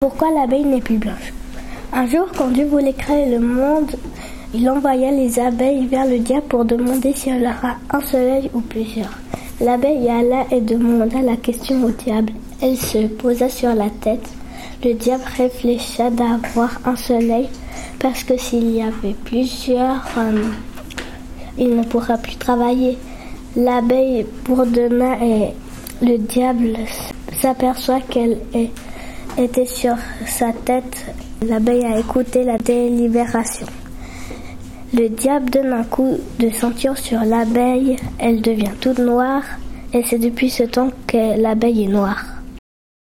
Pourquoi l'abeille n'est plus blanche? Un jour, quand Dieu voulait créer le monde, il envoya les abeilles vers le diable pour demander s'il y aura un soleil ou plusieurs. L'abeille alla et demanda la question au diable. Elle se posa sur la tête. Le diable réfléchit d'avoir un soleil parce que s'il y avait plusieurs, euh, il ne pourra plus travailler. L'abeille bourdonna et le diable s'aperçoit qu'elle était sur sa tête. L'abeille a écouté la délibération. Le diable donne un coup de ceinture sur l'abeille, elle devient toute noire et c'est depuis ce temps que l'abeille est noire.